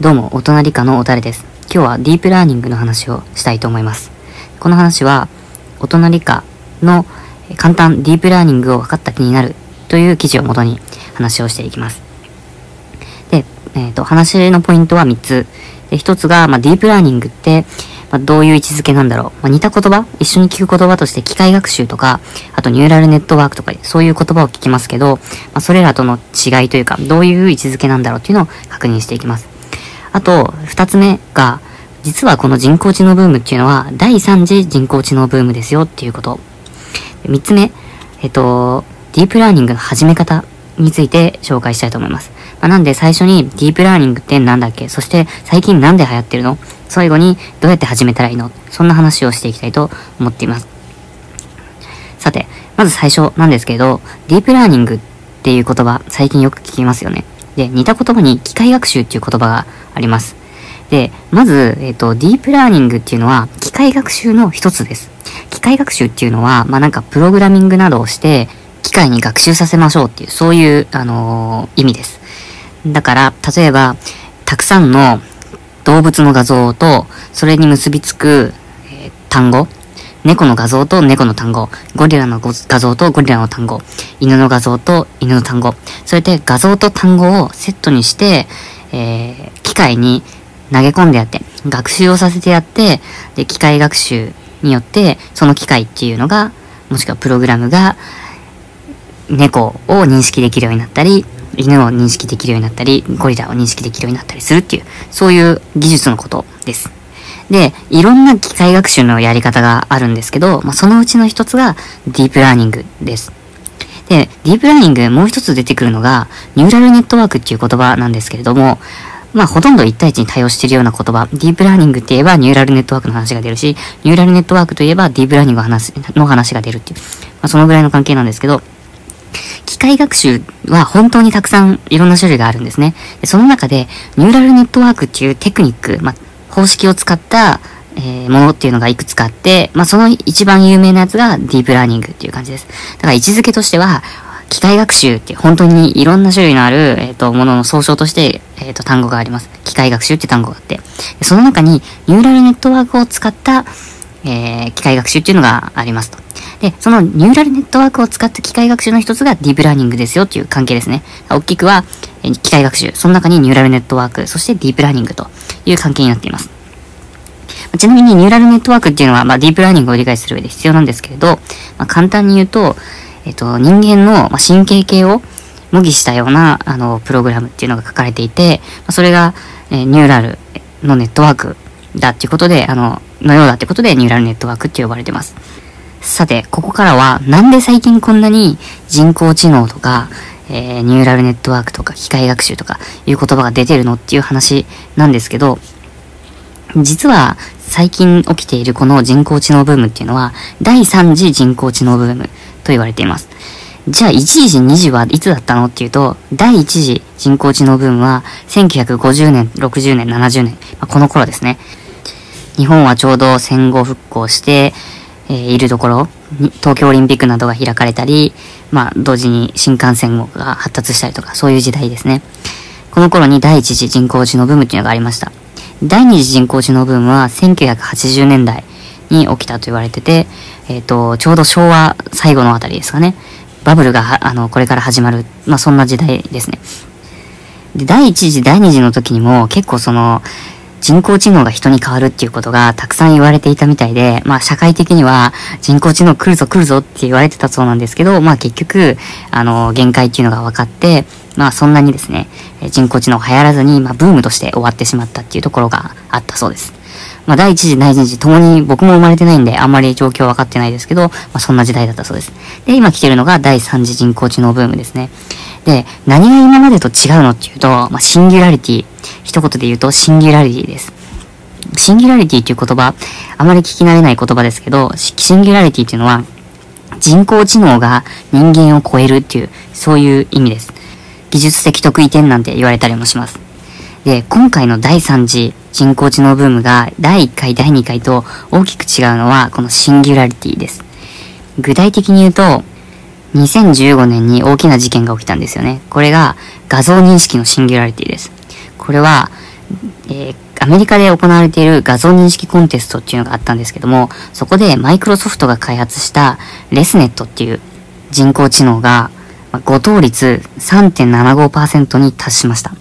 どうも、大人理科のおたれです。今日はディープラーニングの話をしたいと思います。この話は、大人理科の簡単ディープラーニングを分かった気になるという記事をもとに話をしていきます。で、えっ、と、話のポイントは3つ。で、1つが、まあ、ディープラーニングって、まあ、どういう位置づけなんだろう。まあ、似た言葉？一緒に聞く言葉として機械学習とか、あとニューラルネットワークとか、そういう言葉を聞きますけど、まあ、それらとの違いというか、どういう位置づけなんだろうっていうのを確認していきます。あと、二つ目が、実はこの人工知能ブームっていうのは、第三次人工知能ブームですよっていうこと。三つ目、えっと、ディープラーニングの始め方について紹介したいと思います。まあ、なんで最初にディープラーニングって何だっけ？そして最近なんで流行ってるの？最後にどうやって始めたらいいの？そんな話をしていきたいと思っています。さて、まず最初なんですけど、ディープラーニングっていう言葉最近よく聞きますよね。で、似た言葉に機械学習っていう言葉があります。で、まず、えっ、と、ディープラーニングっていうのは機械学習の一つです。機械学習っていうのは、まあ、なんかプログラミングなどをして機械に学習させましょうっていう、そういう、あのー、意味です。だから、例えば、たくさんの動物の画像と、それに結びつく、えー単語、猫の画像と猫の単語、ゴリラの画像とゴリラの単語、犬の画像と犬の単語、それで画像と単語をセットにして、えー機械に投げ込んでやって、学習をさせてやって、で、機械学習によって、その機械っていうのが、もしくはプログラムが、猫を認識できるようになったり、犬を認識できるようになったり、ゴリラを認識できるようになったりするっていう、そういう技術のことです。で、いろんな機械学習のやり方があるんですけど、まあ、そのうちの一つがディープラーニングです。で、ディープラーニングもう一つ出てくるのが、ニューラルネットワークっていう言葉なんですけれども、まあ、ほとんど1対1に対応しているような言葉。ディープラーニングって言えばニューラルネットワークの話が出るし、ニューラルネットワークといえばディープラーニングの話の話が出るっていう、まあ、そのぐらいの関係なんですけど、機械学習は本当にたくさんいろんな種類があるんですね。でその中で、ニューラルネットワークっていうテクニック、まあ、方式を使った、えーものっていうのがいくつかあって、まあ、その一番有名なやつがディープラーニングっていう感じです。だから位置づけとしては、機械学習って本当にいろんな種類のある、えっ、と、ものの総称として、えっ、と、単語があります。機械学習って単語があって。その中に、ニューラルネットワークを使った、えー機械学習っていうのがありますと。で、そのニューラルネットワークを使った機械学習の一つがディープラーニングですよっていう関係ですね。大きくは、機械学習、その中にニューラルネットワーク、そしてディープラーニングという関係になっています。ちなみにニューラルネットワークっていうのは、まあ、ディープラーニングを理解する上で必要なんですけれど、まあ、簡単に言うと、えっと、人間の、神経系を模擬したような、あの、プログラムっていうのが書かれていて、まあ、それが、えニューラルのネットワークだっていうことで、あの、のようだってことで、ニューラルネットワークって呼ばれてます。さて、ここからは、なんで最近こんなに人工知能とか、えーニューラルネットワークとか、機械学習とかいう言葉が出てるのっていう話なんですけど、実は最近起きているこの人工知能ブームっていうのは第3次人工知能ブームと言われています。じゃあ1時2時はいつだったのっていうと第1次人工知能ブームは1950年、60年、70年、まあこの頃ですね。日本はちょうど戦後復興して、えーいるところ東京オリンピックなどが開かれたり、まあ同時に新幹線が発達したりとかそういう時代ですね。この頃に第一次人工知能ブームっていうのがありました。第二次人工知能ブームは1980年代に起きたと言われてて、えっ、と、ちょうど昭和最後のあたりですかね。バブルが、あの、これから始まる、まあそんな時代ですね。で、第一次、第二次の時にも結構その、人工知能が人に変わるっていうことがたくさん言われていたみたいで、まあ社会的には人工知能来るぞ来るぞって言われてたそうなんですけど、まあ結局、あの、限界っていうのが分かって、まあそんなにですね、人工知能流行らずに、まあブームとして終わってしまったっていうところがあったそうです。まあ第一次、第二次ともに僕も生まれてないんであんまり状況分かってないですけど、まあそんな時代だったそうです。で、今来てるのが第三次人工知能ブームですね。で、何が今までと違うのっていうと、まあシンギュラリティ。一言で言うとシンギュラリティです。シンギュラリティっていう言葉、あまり聞き慣れない言葉ですけど、シンギュラリティっていうのは、人工知能が人間を超えるっていう、そういう意味です。技術的得意点なんて言われたりもします。で、今回の第3次人工知能ブームが第1回、第2回と大きく違うのはこのシンギュラリティです。具体的に言うと、2015年に大きな事件が起きたんですよね。これが画像認識のシンギュラリティです。これはえー、アメリカで行われている画像認識コンテストっていうのがあったんですけども、そこでマイクロソフトが開発したレスネットっていう人工知能が、誤答率3.75%に達しました。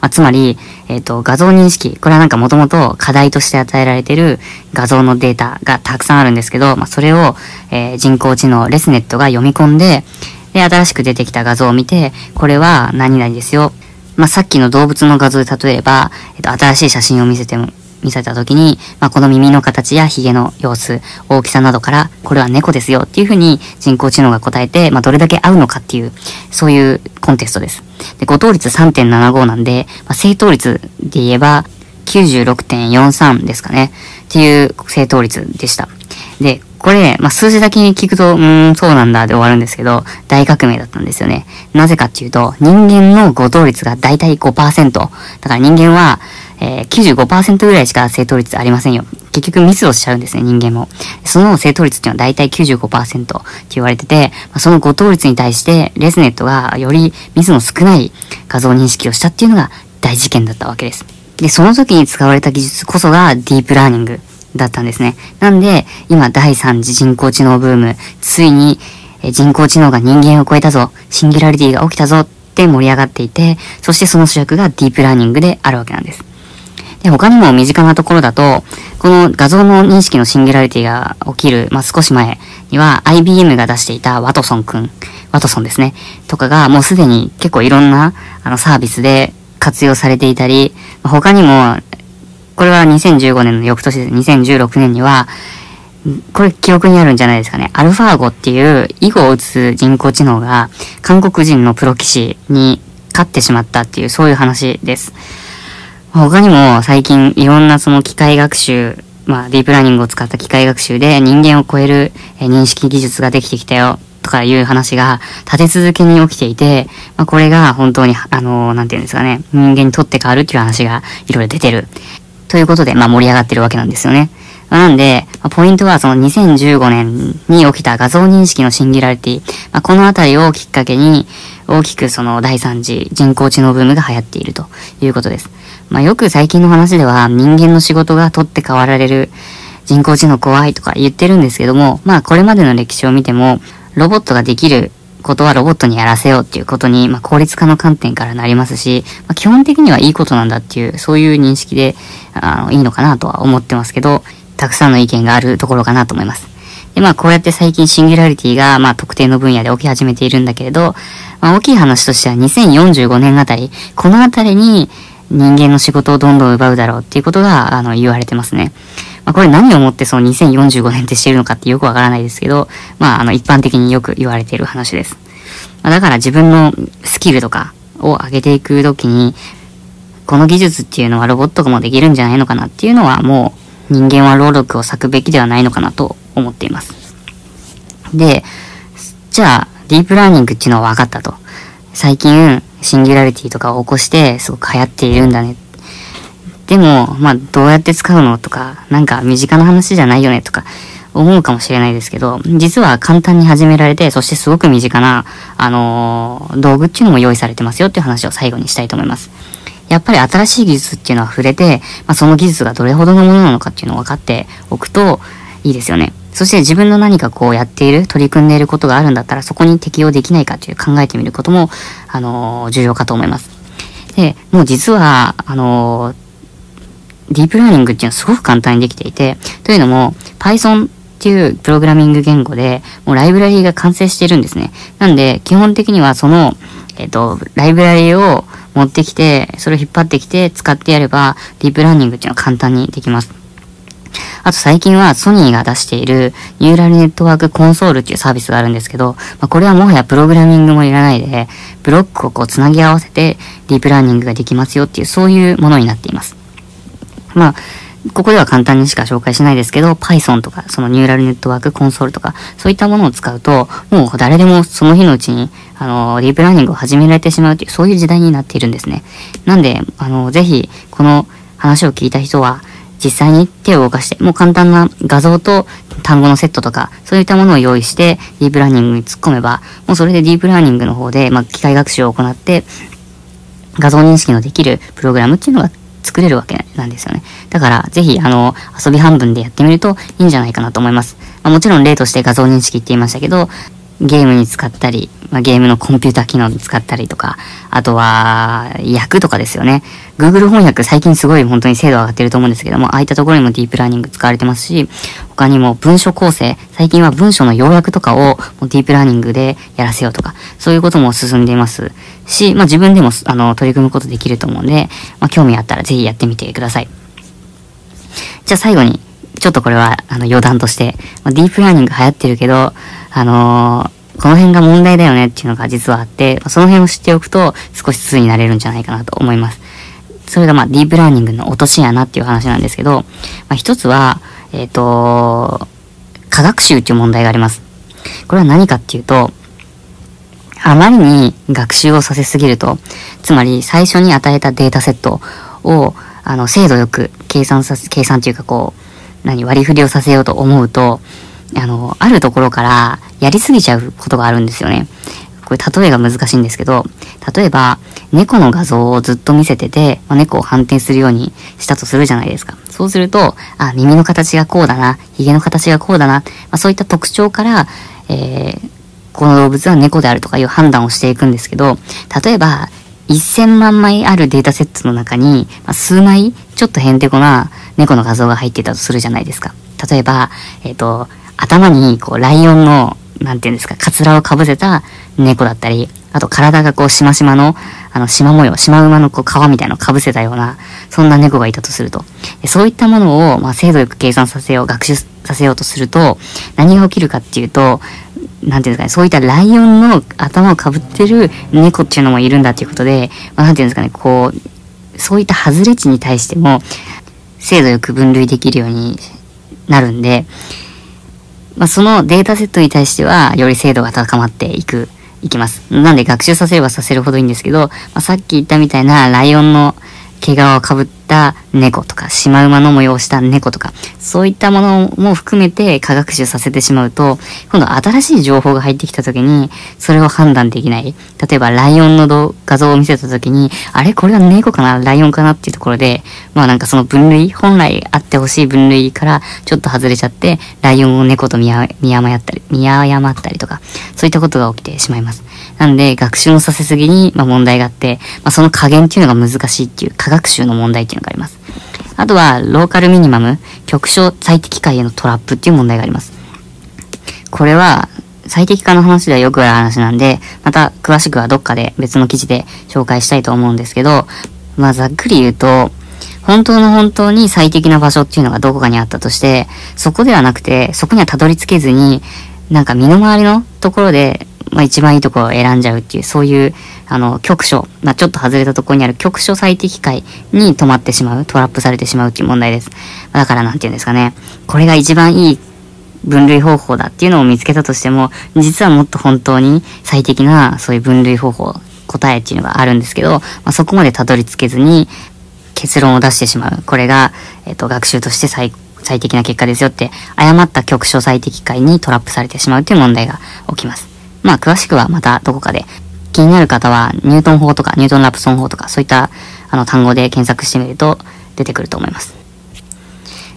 まあ、つまり、えっ、ー、と、画像認識、これはなんかもともと課題として与えられている画像のデータがたくさんあるんですけど、まあ、それを、えー、人工知能レスネットが読み込んで、で、新しく出てきた画像を見て、これは何々ですよ。まあ、さっきの動物の画像で例えば、えっ、と、新しい写真を見せても、見せた時に、まあ、この耳の形やヒゲの様子、大きさなどから、これは猫ですよっていうふうに人工知能が答えて、まあ、どれだけ合うのかっていう、そういうコンテストです。で、誤答率3.75なんで、まあ、正答率で言えば、96.43ですかね。っていう正答率でした。で、これ、まあ、数字だけに聞くと、うーん、そうなんだで終わるんですけど、大革命だったんですよね。なぜかっていうと、人間の誤答率がだいたい5%。だから人間は、えー、95%ぐらいしか正答率ありませんよ。結局ミスをしちゃうんですね、人間も。その正答率っていうのは大体95%って言われてて、ま、その誤答率に対してレスネットがよりミスの少ない画像認識をしたっていうのが大事件だったわけです。で、その時に使われた技術こそがディープラーニングだったんですね。なんで、今第3次人工知能ブーム、ついに人工知能が人間を超えたぞ、シンギュラリティが起きたぞって盛り上がっていて、そしてその主役がディープラーニングであるわけなんです。で、他にも身近なところだと、この画像の認識のシンギュラリティが起きる、まあ、少し前には IBM が出していたワトソンくん、ワトソンですね、とかがもうすでに結構いろんなあのサービスで活用されていたり、他にも、これは2015年の翌年です。2016年には、これ記憶にあるんじゃないですかね。アルファーゴっていう囲碁を打つ人工知能が韓国人のプロ棋士に勝ってしまったっていうそういう話です。他にも最近いろんなその機械学習、まあディープラーニングを使った機械学習で人間を超える認識技術ができてきたよとかいう話が立て続けに起きていて、まあこれが本当にあの、なんていうんですかね、人間にとって変わるっていう話がいろいろ出てる。ということで、まあ盛り上がってるわけなんですよね。なんで、ま、ポイントはその2015年に起きた画像認識のシンギュラリティ、まあ、このあたりをきっかけに大きくその第3次人工知能ブームが流行っているということです。まあ、よく最近の話では人間の仕事が取って代わられる人工知能怖いとか言ってるんですけども、まあこれまでの歴史を見ても、ロボットができることはロボットにやらせようっていうことに、まあ効率化の観点からなりますし、まあ、基本的にはいいことなんだっていう、そういう認識で、あの、いいのかなとは思ってますけど、たくさんの意見があるところかなと思います。で、まあこうやって最近シンギュラリティが、まあ特定の分野で起き始めているんだけれど、まあ大きい話としては2045年あたり、このあたりに、人間の仕事をどんどん奪うだろうっていうことが、あの、言われてますね。まあ、これ何をもってその2045年ってしてるのかってよくわからないですけど、まあ、あの、一般的によく言われている話です。まあ、だから自分のスキルとかを上げていくときに、この技術っていうのはロボットもできるんじゃないのかなっていうのはもう人間は労力を割くべきではないのかなと思っています。で、じゃあ、ディープラーニングっていうのは分かったと。最近、シンギュラリティとかを起こして、すごく流行っているんだねっ。でも、まあ、どうやって使うのとか、なんか身近な話じゃないよねとか、思うかもしれないですけど、実は簡単に始められて、そしてすごく身近な、あのー、道具っていうのも用意されてますよっていう話を最後にしたいと思います。やっぱり新しい技術っていうのは触れて、まあ、その技術がどれほどのものなのかっていうのを分かっておくといいですよね。そして自分の何かこうやっている、取り組んでいることがあるんだったら、そこに適用できないかという考えてみることも、あのー、重要かと思います。で、もう実は、あのー、ディープラーニングっていうのはすごく簡単にできていて、というのも、Python っていうプログラミング言語で、もうライブラリーが完成してるんですね。なんで、基本的にはその、えっ、と、ライブラリーを持ってきて、それを引っ張ってきて使ってやれば、ディープラーニングっていうのは簡単にできます。あと最近はソニーが出しているニューラルネットワークコンソールっていうサービスがあるんですけど、まあ、これはもはやプログラミングもいらないで、ブロックをこうつなぎ合わせてディープラーニングができますよっていうそういうものになっています。まあ、ここでは簡単にしか紹介しないですけど、Python とか、そのニューラルネットワークコンソールとか、そういったものを使うと、もう誰でもその日のうちに、あの、ディープラーニングを始められてしまうという、そういう時代になっているんですね。なんで、あの、ぜひ、この話を聞いた人は、実際に手を動かして、もう簡単な画像と単語のセットとか、そういったものを用意して、ディープラーニングに突っ込めば、もうそれでディープラーニングの方で、まあ、機械学習を行って、画像認識のできるプログラムっていうのが作れるわけなんですよね。だから、ぜひ、あの、遊び半分でやってみるといいんじゃないかなと思います。まあ、もちろん例として画像認識って言いましたけど、ゲームに使ったり、まあ、ゲームのコンピューター機能使ったりとか、あとは、訳とかですよね。Google 翻訳最近すごい本当に精度上がってると思うんですけども、ああいったところにもディープラーニング使われてますし、他にも文書構成、最近は文書の要約とかをディープラーニングでやらせようとか、そういうことも進んでいますし、まあ自分でもあの取り組むことできると思うんで、まあ興味あったらぜひやってみてください。じゃあ最後に、ちょっとこれはあの余談として、まあ、ディープラーニング流行ってるけど、あのー、この辺が問題だよねっていうのが実はあって、その辺を知っておくと少し通になれるんじゃないかなと思います。それがまあディープラーニングの落とし穴っていう話なんですけど、まあ、一つは、えっ、ー、と、科学習っていう問題があります。これは何かっていうと、あまりに学習をさせすぎると、つまり最初に与えたデータセットを、あの、精度よく計算させ、計算っていうかこう、何、割り振りをさせようと思うと、あの、あるところからやりすぎちゃうことがあるんですよね。これ例えが難しいんですけど、例えば、猫の画像をずっと見せてて、まあ、猫を反転するようにしたとするじゃないですか。そうすると、あ、耳の形がこうだな、髭の形がこうだな、まあ、そういった特徴から、えー、この動物は猫であるとかいう判断をしていくんですけど、例えば、1000万枚あるデータセットの中に、まあ、数枚、ちょっとヘンテコな猫の画像が入っていたとするじゃないですか。例えば、えっ、ー、と、頭にこうライオンの、なんていうんですか、カツラをかぶせた猫だったり、あと体がこうしましまの、あの、縞模様、シマ馬のこう皮みたいなのをかぶせたような、そんな猫がいたとすると。そういったものを、まあ、精度よく計算させよう、学習させようとすると、何が起きるかっていうと、なんていうんですかね、そういったライオンの頭をかぶってる猫っていうのもいるんだっていうことで、まあ、なんていうんですかね、こう、そういった外れ値に対しても、精度よく分類できるようになるんで、まあ、そのデータセットに対しては、より精度が高まっていく、いきます。なんで学習させればさせるほどいいんですけど、まあ、さっき言ったみたいなライオンの毛皮をかぶった猫とか、シマウマの模様をした猫とか、そういったものも含めて科学習させてしまうと、今度新しい情報が入ってきた時に、それを判断できない。例えば、ライオンの画像を見せた時に、あれこれは猫かな？ライオンかなっていうところで、まあなんかその分類、本来あってほしい分類からちょっと外れちゃって、ライオンを猫と見誤ったり、見誤ったりとか、そういったことが起きてしまいます。なんで、学習のさせすぎに、まあ、問題があって、まあ、その加減っていうのが難しいっていう、科学習の問題っていうのがあります。あとは、ローカルミニマム、局所最適解へのトラップっていう問題があります。これは、最適化の話ではよくある話なんで、また詳しくはどっかで別の記事で紹介したいと思うんですけど、まあざっくり言うと、本当の本当に最適な場所っていうのがどこかにあったとして、そこではなくて、そこにはたどり着けずに、なんか身の回りのところでまあ、一番いいところを選んじゃうっていう、そういう、あの、局所、まあ、ちょっと外れたところにある局所最適解に止まってしまう、トラップされてしまうっていう問題です。だからなんて言うんですかね、これが一番いい分類方法だっていうのを見つけたとしても、実はもっと本当に最適な、そういう分類方法、答えっていうのがあるんですけど、まあ、そこまでたどり着けずに、結論を出してしまう。これが、えっ、と、学習として最最適な結果ですよって、誤った局所最適解にトラップされてしまうという問題が起きます。まあ、詳しくはまたどこかで、気になる方は、ニュートン法とか、ニュートンラプソン法とか、そういった、あの、単語で検索してみると、出てくると思います。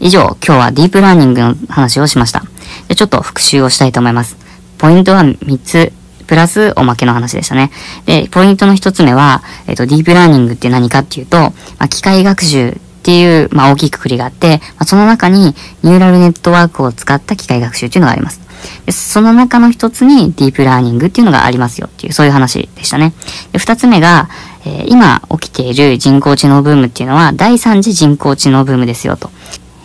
以上、今日はディープラーニングの話をしました。でちょっと復習をしたいと思います。ポイントは3つ、プラスおまけの話でしたね。で、ポイントの1つ目は、えっ、と、ディープラーニングって何かっていうと、まあ、機械学習っていう、まあ、大きくくりがあって、まあ、その中にニューラルネットワークを使った機械学習っていうのがあります。でその中の一つにディープラーニングっていうのがありますよっていう、そういう話でしたね。で二つ目が、えー、今起きている人工知能ブームっていうのは、第三次人工知能ブームですよと。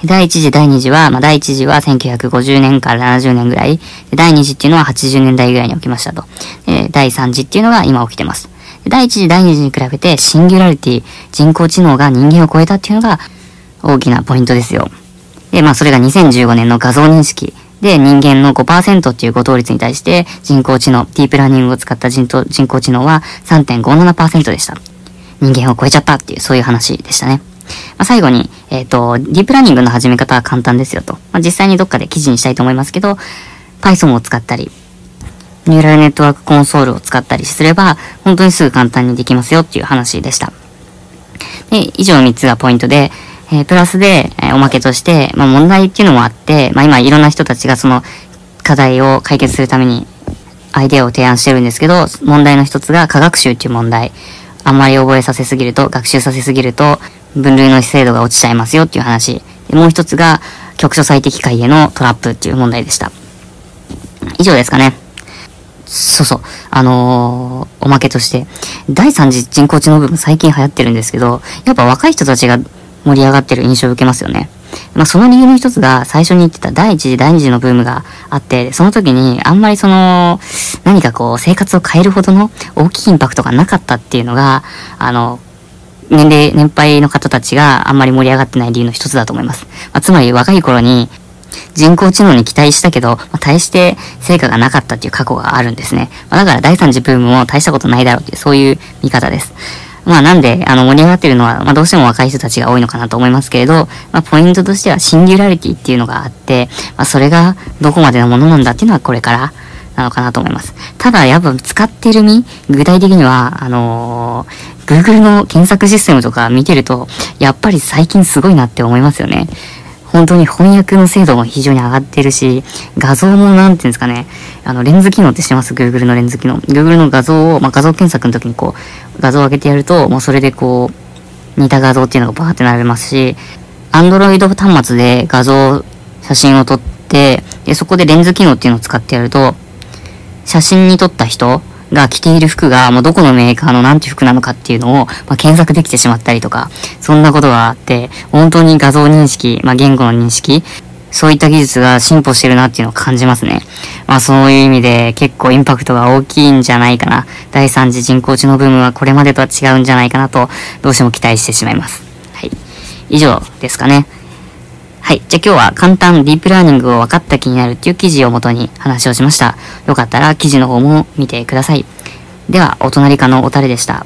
第一次、第二次は、まあ、第一次は1950年から70年ぐらい。第二次っていうのは80年代ぐらいに起きましたと。第三次っていうのが今起きてます。第一次、第二次に比べて、シンギュラリティ、人工知能が人間を超えたっていうのが大きなポイントですよ。で、まあ、それが2015年の画像認識で、人間の5%っていう誤答率に対して人工知能、ディープラーニングを使った人人工知能は3.57%でした。人間を超えちゃったっていう、そういう話でしたね。まあ、最後に、えっ、ー、と、ディープラーニングの始め方は簡単ですよと。まあ、実際にどっかで記事にしたいと思いますけど、Python を使ったり、ニューラルネットワークコンソールを使ったりすれば、本当にすぐ簡単にできますよっていう話でした。で、以上3つがポイントで、えー、プラスで、えー、おまけとして、まあ問題っていうのもあって、まあ今いろんな人たちがその課題を解決するためにアイデアを提案してるんですけど、問題の一つが科学習っていう問題。あんまり覚えさせすぎると、学習させすぎると、分類の精度が落ちちゃいますよっていう話。でもう一つが、局所最適解へのトラップっていう問題でした。以上ですかね。そうそう。あのー、おまけとして、第三次人工知能部分最近流行ってるんですけど、やっぱ若い人たちが盛り上がってる印象を受けますよね。まあ、その理由の一つが、最初に言ってた第一次、第二次のブームがあって、その時にあんまりその、何かこう、生活を変えるほどの大きいインパクトがなかったっていうのが、あの、年齢、年配の方たちがあんまり盛り上がってない理由の一つだと思います。まあ、つまり若い頃に、人工知能に期待したけど、まあ、大して成果がなかったっていう過去があるんですね。まあ、だから第三次ブームも大したことないだろうっていう、そういう見方です。まあなんで、あの盛り上がってるのは、まあどうしても若い人たちが多いのかなと思いますけれど、まあポイントとしてはシンギュラリティっていうのがあって、まあそれがどこまでのものなんだっていうのはこれからなのかなと思います。ただやっぱ使ってる身、具体的には、あのー、Google の検索システムとか見てると、やっぱり最近すごいなって思いますよね。本当に翻訳の精度も非常に上がってるし、画像もなんていうんですかね、あの、レンズ機能って知ってます ?Google のレンズ機能。Google の画像を、まあ、画像検索の時にこう、画像を上げてやると、もうそれでこう、似た画像っていうのがバーってなれますし、Android 端末で画像、写真を撮って、で、そこでレンズ機能っていうのを使ってやると、写真に撮った人が着ている服が、もうどこのメーカーの何て服なのかっていうのを、まあ、検索できてしまったりとか、そんなことがあって、本当に画像認識、まあ、言語の認識、そういった技術が進歩してるなっていうのを感じますね。まあそういう意味で結構インパクトが大きいんじゃないかな。第3次人工知能ブームはこれまでとは違うんじゃないかなと、どうしても期待してしまいます。はい。以上ですかね。はい。じゃあ今日は簡単ディープラーニングを分かった気になるっていう記事をもとに話をしました。よかったら記事の方も見てください。では、お隣かのおたれでした。